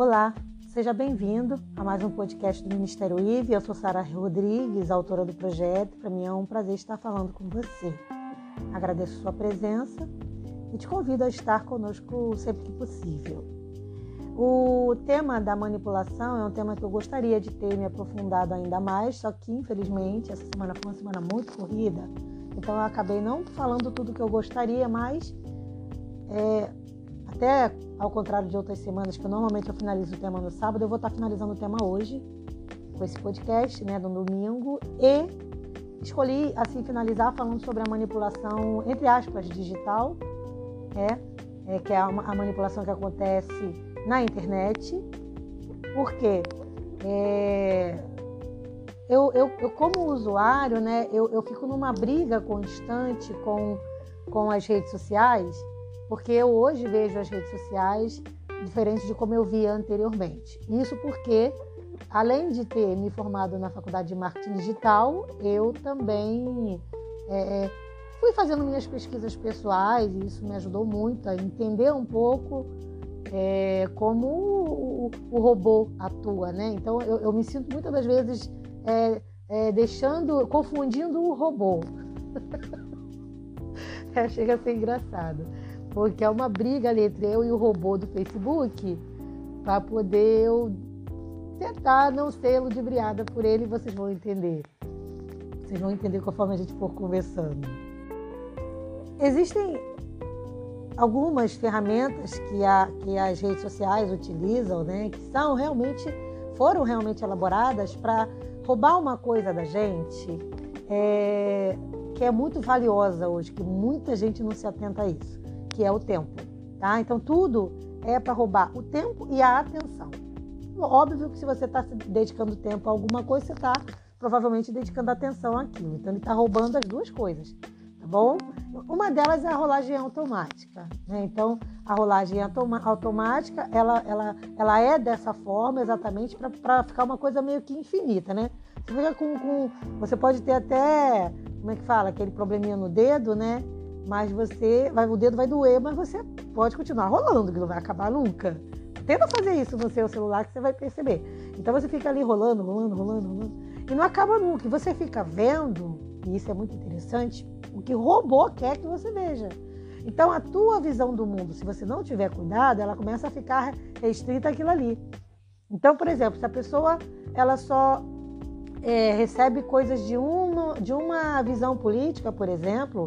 Olá, seja bem-vindo a mais um podcast do Ministério IVE. Eu sou Sara Rodrigues, autora do projeto. Para mim é um prazer estar falando com você. Agradeço sua presença e te convido a estar conosco sempre que possível. O tema da manipulação é um tema que eu gostaria de ter me aprofundado ainda mais, só que infelizmente essa semana foi uma semana muito corrida, então eu acabei não falando tudo que eu gostaria, mas é, até ao contrário de outras semanas, que normalmente eu finalizo o tema no sábado, eu vou estar finalizando o tema hoje, com esse podcast, né, no domingo, e escolhi, assim, finalizar falando sobre a manipulação, entre aspas, digital, é, é que é a, manipulação que acontece na internet, porque é, eu, eu, eu, como usuário, né, eu, eu fico numa briga constante com, com as redes sociais, porque eu hoje vejo as redes sociais diferente de como eu via anteriormente. Isso porque, além de ter me formado na faculdade de marketing digital, eu também é, é, fui fazendo minhas pesquisas pessoais e isso me ajudou muito a entender um pouco é, como o, o, robô atua, né? Então eu, eu, me sinto muitas das vezes é, é, deixando, confundindo o robô. É, chega a ser engraçado porque é uma briga entre eu e o robô do Facebook para poder eu tentar não ser ludibriada por ele vocês vão entender. Vocês vão entender conforme a gente for conversando. Existem algumas ferramentas que, a, que as redes sociais utilizam, né, que são realmente foram realmente elaboradas para roubar uma coisa da gente é, que é muito valiosa hoje, que muita gente não se atenta a isso que é o tempo. Tá? Então, tudo é para roubar o tempo e a atenção. Óbvio que se você está dedicando tempo a alguma coisa, você está provavelmente dedicando atenção àquilo. Então, ele está roubando as duas coisas, tá bom? Uma delas é a rolagem automática. Né? Então, a rolagem automática, ela, ela, ela é dessa forma exatamente para ficar uma coisa meio que infinita, né? Você fica com, com... Você pode ter até, como é que fala, aquele probleminha no dedo, né? Mas você vai, o dedo vai doer, mas você pode continuar rolando, que não vai acabar nunca. Tenta fazer isso no seu celular que você vai perceber. Então você fica ali rolando, rolando, rolando, rolando, e não acaba nunca. E você fica vendo, e isso é muito interessante, o que o robô quer que você veja. Então a tua visão do mundo, se você não tiver cuidado, ela começa a ficar restrita àquilo ali. Então, por exemplo, se a pessoa ela só é, recebe coisas de uma, de uma visão política, por exemplo,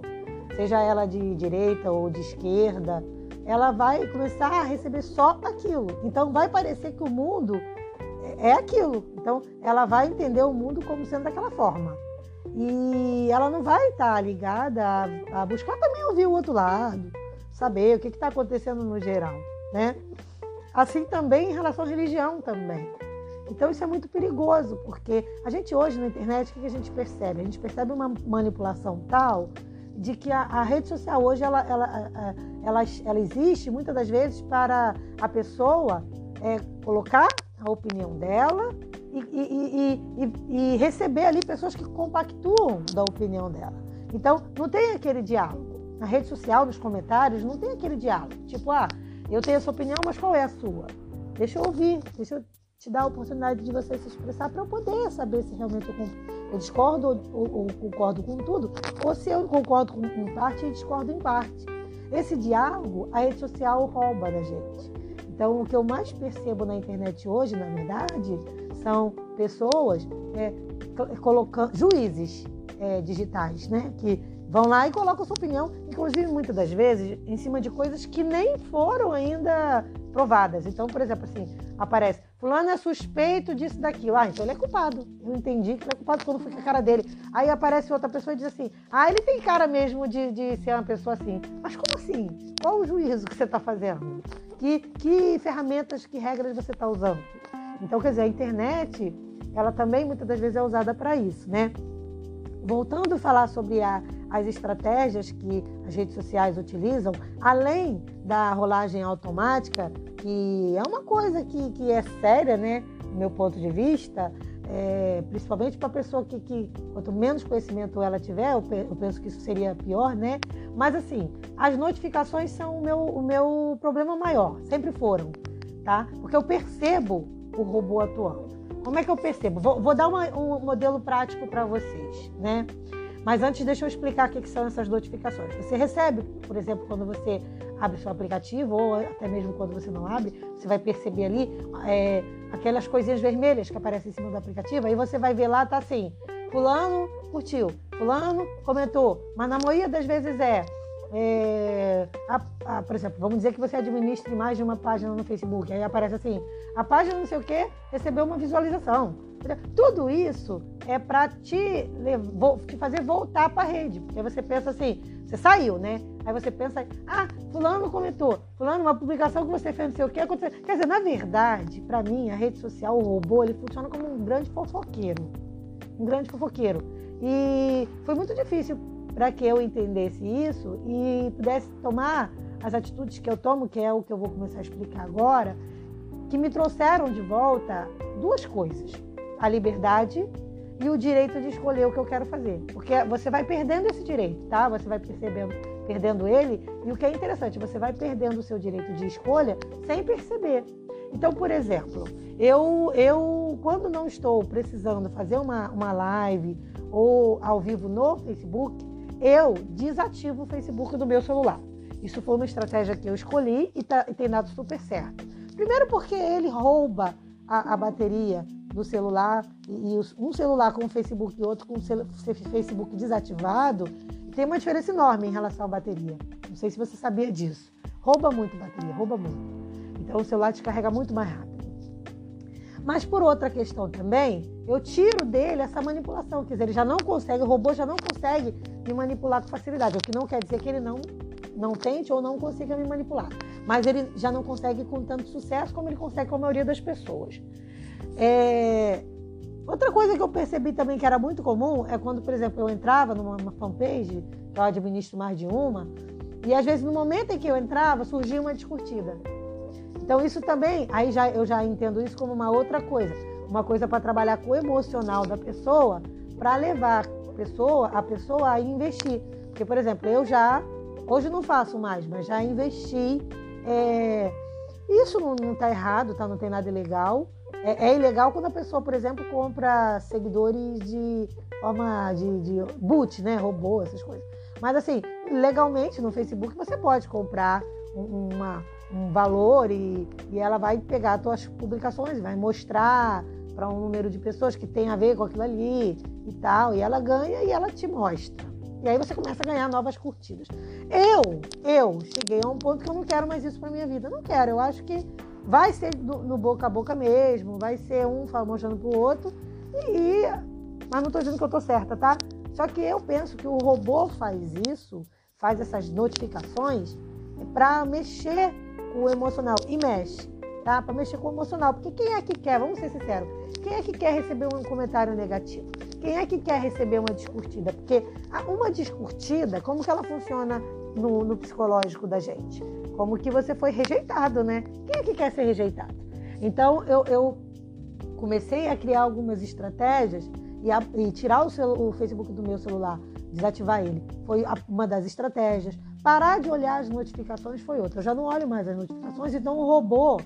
seja ela de direita ou de esquerda, ela vai começar a receber só aquilo. Então vai parecer que o mundo é aquilo. Então ela vai entender o mundo como sendo daquela forma. E ela não vai estar ligada a, a buscar também ouvir o outro lado, saber o que está acontecendo no geral, né? Assim também em relação à religião também. Então isso é muito perigoso, porque a gente hoje na internet, o que a gente percebe? A gente percebe uma manipulação tal de que a, a rede social hoje ela, ela, ela, ela, existe muitas das vezes para a pessoa é, colocar a opinião dela e, e, e, e, receber ali pessoas que compactuam da opinião dela. Então, não tem aquele diálogo. Na rede social, nos comentários, não tem aquele diálogo. Tipo, ah, eu tenho essa opinião, mas qual é a sua? Deixa eu ouvir, deixa eu te dar a oportunidade de você se expressar para eu poder saber se realmente eu, eu discordo ou, concordo com tudo, ou se eu concordo com, com parte e discordo em parte. Esse diálogo a rede social rouba da gente. Então, o que eu mais percebo na internet hoje, na verdade, são pessoas é, colocando juízes é, digitais, né? Que vão lá e colocam sua opinião, inclusive muitas das vezes em cima de coisas que nem foram ainda provadas. Então, por exemplo, assim, aparece, fulano é suspeito disso, daquilo. Ah, então ele é culpado. Eu entendi que ele é culpado quando foi com a cara dele. Aí aparece outra pessoa e diz assim, ah, ele tem cara mesmo de, de ser uma pessoa assim. Mas como assim? Qual o juízo que você está fazendo? Que, que ferramentas, que regras você está usando? Então, quer dizer, a internet, ela também muitas das vezes é usada para isso, né? Voltando a falar sobre a, as estratégias que as redes sociais utilizam, além da rolagem automática, que é uma coisa que, que é séria, né, do meu ponto de vista, é, principalmente para a pessoa que, que, quanto menos conhecimento ela tiver, eu, eu, penso que isso seria pior, né? Mas assim, as notificações são o meu, o meu problema maior, sempre foram. tá? Porque eu percebo o robô atuando. Como é que eu percebo? Vou, vou dar uma, um modelo prático para vocês, né? Mas antes, deixa eu explicar o que, são essas notificações. Você recebe, por exemplo, quando você abre seu aplicativo, ou até mesmo quando você não abre, você vai perceber ali é, aquelas coisinhas vermelhas que aparecem em cima do aplicativo, aí você vai ver lá, tá assim, fulano curtiu, fulano comentou, mas na maioria das vezes é é, a, a, por exemplo, vamos dizer que você administre mais de uma página no Facebook, aí aparece assim, a página não sei o que recebeu uma visualização. Tudo isso é para te, te fazer voltar para a rede, porque você pensa assim, você saiu, né? Aí você pensa, ah, fulano comentou, fulano, uma publicação que você fez, não sei o que aconteceu. Quer dizer, na verdade, para mim, a rede social, o robô, ele funciona como um grande fofoqueiro. Um grande fofoqueiro. E foi muito difícil para que eu entendesse isso e pudesse tomar as atitudes que eu tomo, que é o que eu vou começar a explicar agora, que me trouxeram de volta duas coisas: a liberdade e o direito de escolher o que eu quero fazer. Porque você vai perdendo esse direito, tá? Você vai percebendo, perdendo ele, e o que é interessante, você vai perdendo o seu direito de escolha sem perceber. Então, por exemplo, eu, eu quando não estou precisando fazer uma, uma live ou ao vivo no Facebook, eu desativo o Facebook do meu celular. Isso foi uma estratégia que eu escolhi e, tá, e tem dado super certo. Primeiro porque ele rouba a, a bateria do celular e, um celular com Facebook e outro com o Facebook desativado tem uma diferença enorme em relação à bateria. Não sei se você sabia disso. Rouba muito bateria, rouba muito. Então o celular descarrega muito mais rápido. Mas por outra questão também, eu tiro dele essa manipulação, quer dizer, ele já não consegue, o robô já não consegue me manipular com facilidade, o que não quer dizer que ele não não tente ou não consiga me manipular, mas ele já não consegue com tanto sucesso como ele consegue com a maioria das pessoas. É... Outra coisa que eu percebi também que era muito comum é quando, por exemplo, eu entrava numa fanpage, que eu administro mais de uma, e às vezes no momento em que eu entrava surgia uma discutida. Então isso também, aí já, eu já entendo isso como uma outra coisa, uma coisa para trabalhar com o emocional da pessoa, para levar a pessoa, a pessoa a investir. Porque, por exemplo, eu já, hoje não faço mais, mas já investi. É, isso não está errado, tá? não tem nada ilegal. É, é, ilegal quando a pessoa, por exemplo, compra seguidores de forma de, de boot, né? Robô, essas coisas. Mas assim, legalmente no Facebook você pode comprar uma, um valor e, e ela vai pegar as tuas publicações, vai mostrar para um número de pessoas que tem a ver com aquilo ali e tal, e ela ganha e ela te mostra. E aí você começa a ganhar novas curtidas. Eu, eu cheguei a um ponto que eu não quero mais isso para minha vida. Não quero. Eu acho que vai ser no, no boca a boca mesmo, vai ser um mostrando pro outro. E, mas não estou dizendo que eu estou certa, tá? Só que eu penso que o robô faz isso, faz essas notificações para mexer com o emocional e mexe, tá? Para mexer com o emocional, porque quem é que quer? Vamos ser sinceros. Quem é que quer receber um comentário negativo? Quem é que quer receber uma descurtida? Porque uma descurtida, como que ela funciona no, no psicológico da gente? Como que você foi rejeitado, né? Quem é que quer ser rejeitado? Então eu, eu comecei a criar algumas estratégias e, a, e tirar o, celu, o Facebook do meu celular, desativar ele. Foi uma das estratégias. Parar de olhar as notificações foi outra. Eu já não olho mais as notificações, então o robô,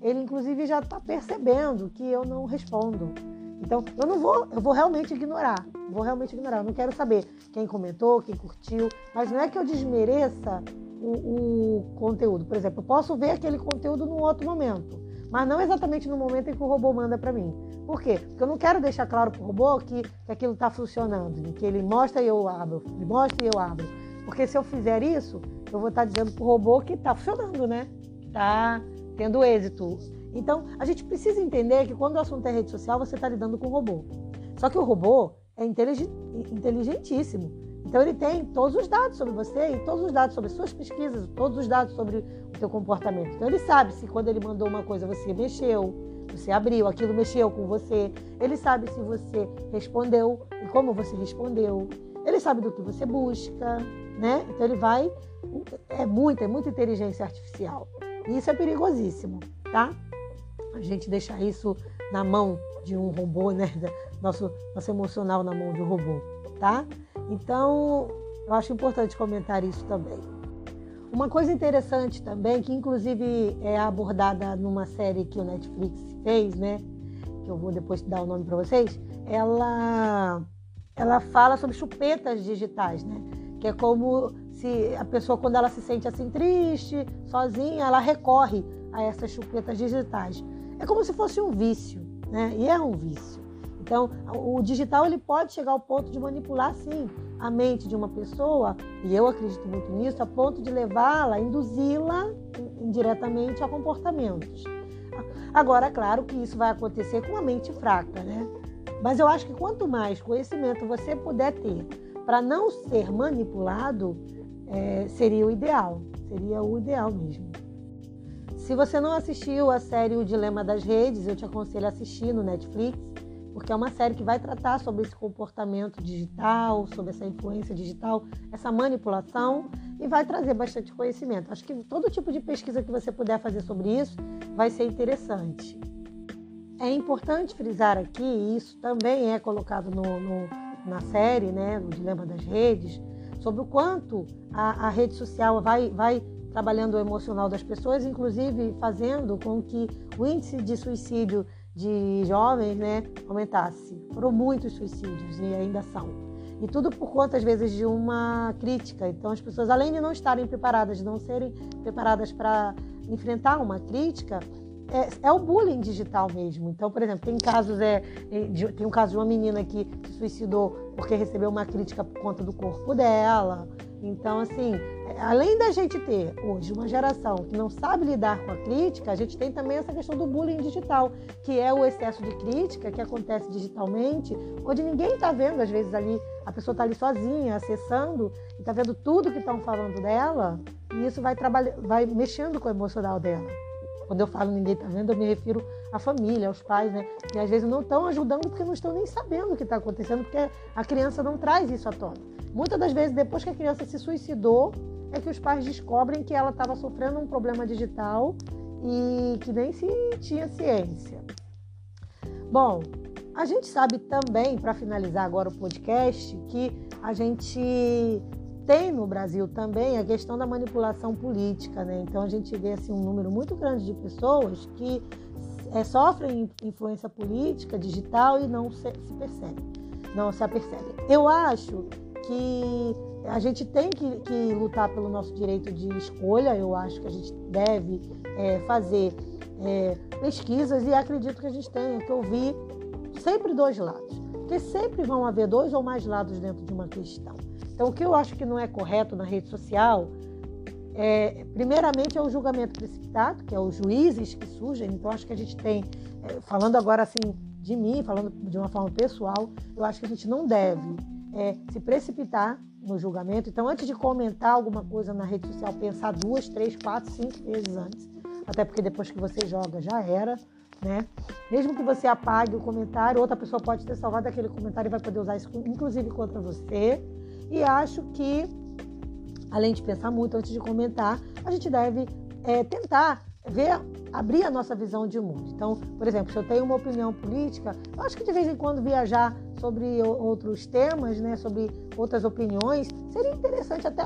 ele inclusive já está percebendo que eu não respondo. Então, eu não vou, eu vou realmente ignorar. Vou realmente ignorar. Eu não quero saber quem comentou, quem curtiu, mas não é que eu desmereça o, o conteúdo. Por exemplo, eu posso ver aquele conteúdo num outro momento, mas não exatamente no momento em que o robô manda para mim. Por quê? Porque eu não quero deixar claro para o robô que, que aquilo está funcionando, que ele mostra e eu abro, ele mostra e eu abro. Porque se eu fizer isso, eu vou estar dizendo para o robô que está funcionando, né? Está tendo êxito. Então, a gente precisa entender que quando o assunto é rede social, você está lidando com o robô. Só que o robô é inteligentíssimo. Então, ele tem todos os dados sobre você e todos os dados sobre suas pesquisas, todos os dados sobre o seu comportamento. Então, ele sabe se quando ele mandou uma coisa você mexeu, você abriu, aquilo mexeu com você. Ele sabe se você respondeu e como você respondeu. Ele sabe do que você busca né? Então ele vai. É muita, é muita inteligência artificial. E isso é perigosíssimo, tá? A gente deixar isso na mão de um robô, né? Nosso, nosso emocional na mão de um robô, tá? Então, eu acho importante comentar isso também. Uma coisa interessante também, que inclusive é abordada numa série que o Netflix fez, né? Que eu vou depois dar o nome para vocês. Ela, ela fala sobre chupetas digitais, né? Que é como se a pessoa, quando ela se sente assim triste, sozinha, ela recorre a essas chupetas digitais. É como se fosse um vício, né? E é um vício. Então, o digital ele pode chegar ao ponto de manipular, sim, a mente de uma pessoa, e eu acredito muito nisso, a ponto de levá-la, induzi-la indiretamente a comportamentos. Agora, claro que isso vai acontecer com a mente fraca, né? Mas eu acho que quanto mais conhecimento você puder ter para não ser manipulado, é, seria o ideal. Seria o ideal mesmo. Se você não assistiu a série O Dilema das Redes, eu te aconselho a assistir no Netflix porque é uma série que vai tratar sobre esse comportamento digital, sobre essa influência digital, essa manipulação e vai trazer bastante conhecimento. Acho que todo tipo de pesquisa que você puder fazer sobre isso vai ser interessante. É importante frisar aqui, e isso também é colocado no, no, na série, né, no Dilema das Redes, sobre o quanto a, a rede social vai, vai trabalhando o emocional das pessoas, inclusive fazendo com que o índice de suicídio de jovens né, aumentasse. Foram muitos suicídios e ainda são. E tudo por conta, às vezes, de uma crítica. Então, as pessoas, além de não estarem preparadas, de não serem preparadas para enfrentar uma crítica, é, é, o bullying digital mesmo. Então, por exemplo, tem casos, é, de, tem um caso de uma menina que se suicidou porque recebeu uma crítica por conta do corpo dela. Então, assim, além da gente ter hoje uma geração que não sabe lidar com a crítica, a gente tem também essa questão do bullying digital, que é o excesso de crítica que acontece digitalmente, onde ninguém está vendo, às vezes ali a pessoa está ali sozinha, acessando, e está vendo tudo que estão falando dela, e isso vai, vai mexendo com o emocional dela. Quando eu falo ninguém está vendo, eu me refiro à família, aos pais, né? Que às vezes não estão ajudando porque não estão nem sabendo o que está acontecendo, porque a criança não traz isso à tona. Muitas das vezes, depois que a criança se suicidou, é que os pais descobrem que ela estava sofrendo um problema digital e que nem se tinha ciência. Bom, a gente sabe também, para finalizar agora o podcast, que a gente tem no Brasil também a questão da manipulação política, né? Então a gente vê assim um número muito grande de pessoas que é, sofrem influência política digital e não se, se percebem, não se apercebem. Eu acho que a gente tem que, que, lutar pelo nosso direito de escolha. Eu acho que a gente deve é, fazer é, pesquisas e acredito que a gente tenha que ouvir sempre dois lados, porque sempre vão haver dois ou mais lados dentro de uma questão. Então, o que eu acho que não é correto na rede social é, primeiramente, é o julgamento precipitado, que é os juízes que surgem. Então, acho que a gente tem, é, falando agora assim de mim, falando de uma forma pessoal, eu acho que a gente não deve é, se precipitar no julgamento. Então, antes de comentar alguma coisa na rede social, pensar duas, três, quatro, cinco vezes antes. Até porque depois que você joga já era, né? Mesmo que você apague o comentário, outra pessoa pode ter salvado aquele comentário e vai poder usar isso, inclusive contra você. E acho que, além de pensar muito antes de comentar, a gente deve é, tentar ver, abrir a nossa visão de mundo. Então, por exemplo, se eu tenho uma opinião política, eu acho que de vez em quando viajar sobre outros temas, né, sobre outras opiniões, seria interessante até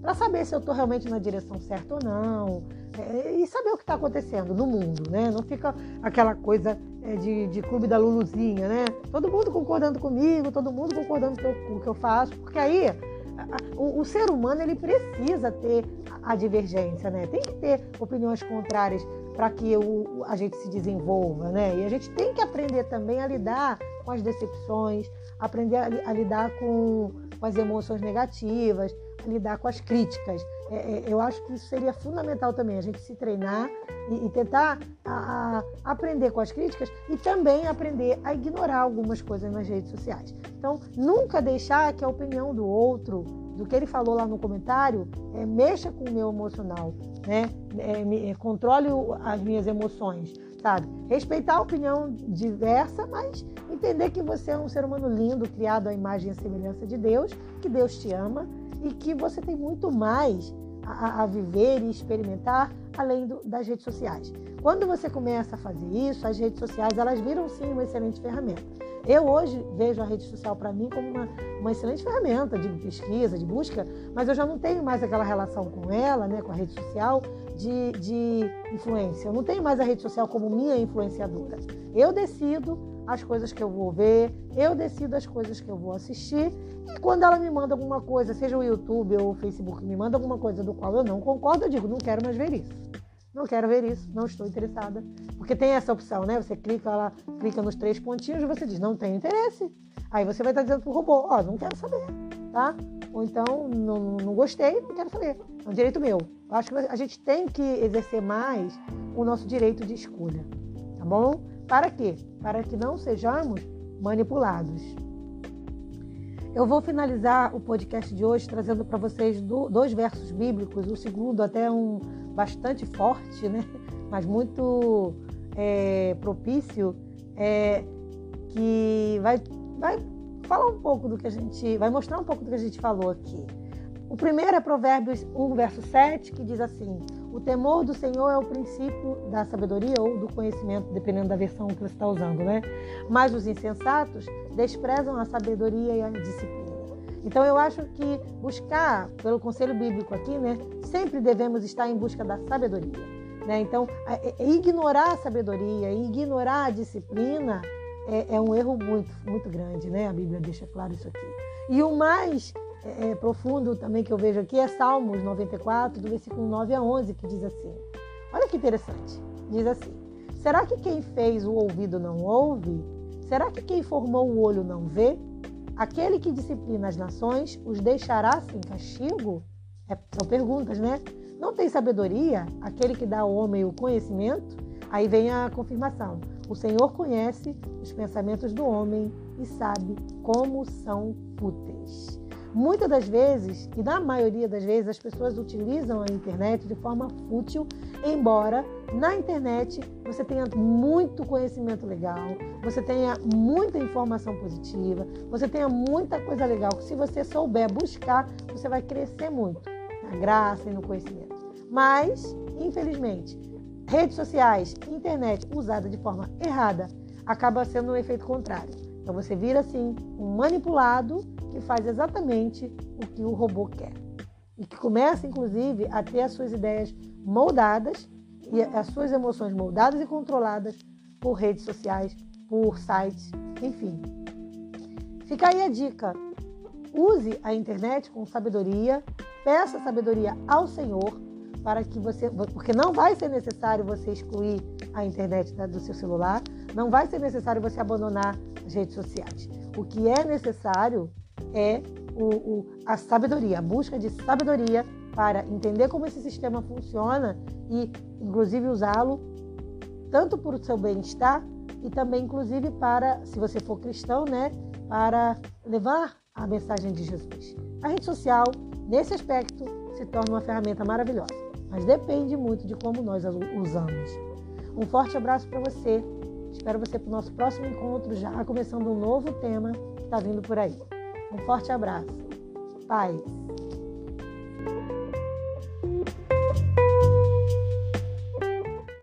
para saber se eu estou realmente na direção certa ou não, é, e saber o que está acontecendo no mundo, né? Não fica aquela coisa é, de, de clube da Luluzinha, né? Todo mundo concordando comigo, todo mundo concordando com o que eu faço, porque aí o, o, ser humano ele precisa ter a divergência, né? Tem que ter opiniões contrárias para que o, a gente se desenvolva, né? E a gente tem que aprender também a lidar com as decepções, aprender a, a lidar com, com, as emoções negativas, a lidar com as críticas. É, é, eu acho que isso seria fundamental também, a gente se treinar e, e tentar a, a aprender com as críticas e também aprender a ignorar algumas coisas nas redes sociais. Então, nunca deixar que a opinião do outro, do que ele falou lá no comentário, é, mexa com o meu emocional, né? É, me, é, controle as minhas emoções, sabe? Respeitar a opinião diversa, mas entender que você é um ser humano lindo, criado à imagem e semelhança de Deus, que Deus te ama e que você tem muito mais a, a viver e experimentar além do, das redes sociais. Quando você começa a fazer isso, as redes sociais elas viram sim uma excelente ferramenta. Eu hoje vejo a rede social para mim como uma, uma excelente ferramenta de pesquisa, de busca, mas eu já não tenho mais aquela relação com ela, né, com a rede social, de, de influência. Eu não tenho mais a rede social como minha influenciadora. Eu decido as coisas que eu vou ver, eu decido as coisas que eu vou assistir. E quando ela me manda alguma coisa, seja o YouTube ou o Facebook, me manda alguma coisa do qual eu não concordo, eu digo, não quero mais ver isso. Não quero ver isso, não estou interessada. Porque tem essa opção, né? Você clica lá, clica nos três pontinhos e você diz, não tenho interesse. Aí você vai estar dizendo pro robô, ó, oh, não quero saber, tá? Ou então, não, não gostei, não quero saber. É um direito meu. Eu acho que a gente tem que exercer mais o nosso direito de escolha, tá bom? Para quê? Para que não sejamos manipulados. Eu vou finalizar o podcast de hoje trazendo para vocês dois versos bíblicos, o segundo até um bastante forte, né? mas muito é, propício, é, que vai, vai falar um pouco do que a gente, vai mostrar um pouco do que a gente falou aqui. O primeiro é Provérbios 1, verso 7, que diz assim: O temor do Senhor é o princípio da sabedoria ou do conhecimento, dependendo da versão que você está usando, né? Mas os insensatos desprezam a sabedoria e a disciplina. Então eu acho que buscar, pelo conselho bíblico aqui, né, sempre devemos estar em busca da sabedoria. Né? Então, ignorar a sabedoria, ignorar a disciplina é, é, um erro muito, muito grande, né? A Bíblia deixa claro isso aqui. E o mais é, é profundo também que eu vejo aqui é Salmos 94, do versículo 9 a 11, que diz assim: Olha que interessante. Diz assim: Será que quem fez o ouvido não ouve? Será que quem formou o olho não vê? Aquele que disciplina as nações os deixará sem castigo? É, são perguntas, né? Não tem sabedoria aquele que dá ao homem o conhecimento? Aí vem a confirmação. O Senhor conhece os pensamentos do homem e sabe como são fúteis. Muitas das vezes, e na maioria das vezes, as pessoas utilizam a internet de forma fútil, embora na internet você tenha muito conhecimento legal, você tenha muita informação positiva, você tenha muita coisa legal que se você souber buscar, você vai crescer muito na graça e no conhecimento. Mas, infelizmente, redes sociais, internet usada de forma errada acaba sendo um efeito contrário. Então você vira assim um manipulado que faz exatamente o que o robô quer. E que começa, inclusive, a ter as suas ideias moldadas e as suas emoções moldadas e controladas por redes sociais, por sites, enfim. Fica aí a dica. Use a internet com sabedoria, peça sabedoria ao Senhor para que você, porque não vai ser necessário você excluir a internet do seu celular, não vai ser necessário você abandonar as redes sociais. O que é necessário é o, o, a sabedoria, a busca de sabedoria para entender como esse sistema funciona e, inclusive, usá-lo tanto para o seu bem-estar e também, inclusive, para, se você for cristão, né, para levar a mensagem de Jesus. A rede social, nesse aspecto, se torna uma ferramenta maravilhosa, mas depende muito de como nós a usamos. Um forte abraço para você. Espero você para o nosso próximo encontro, já começando um novo tema que está vindo por aí. Um forte abraço. Paz.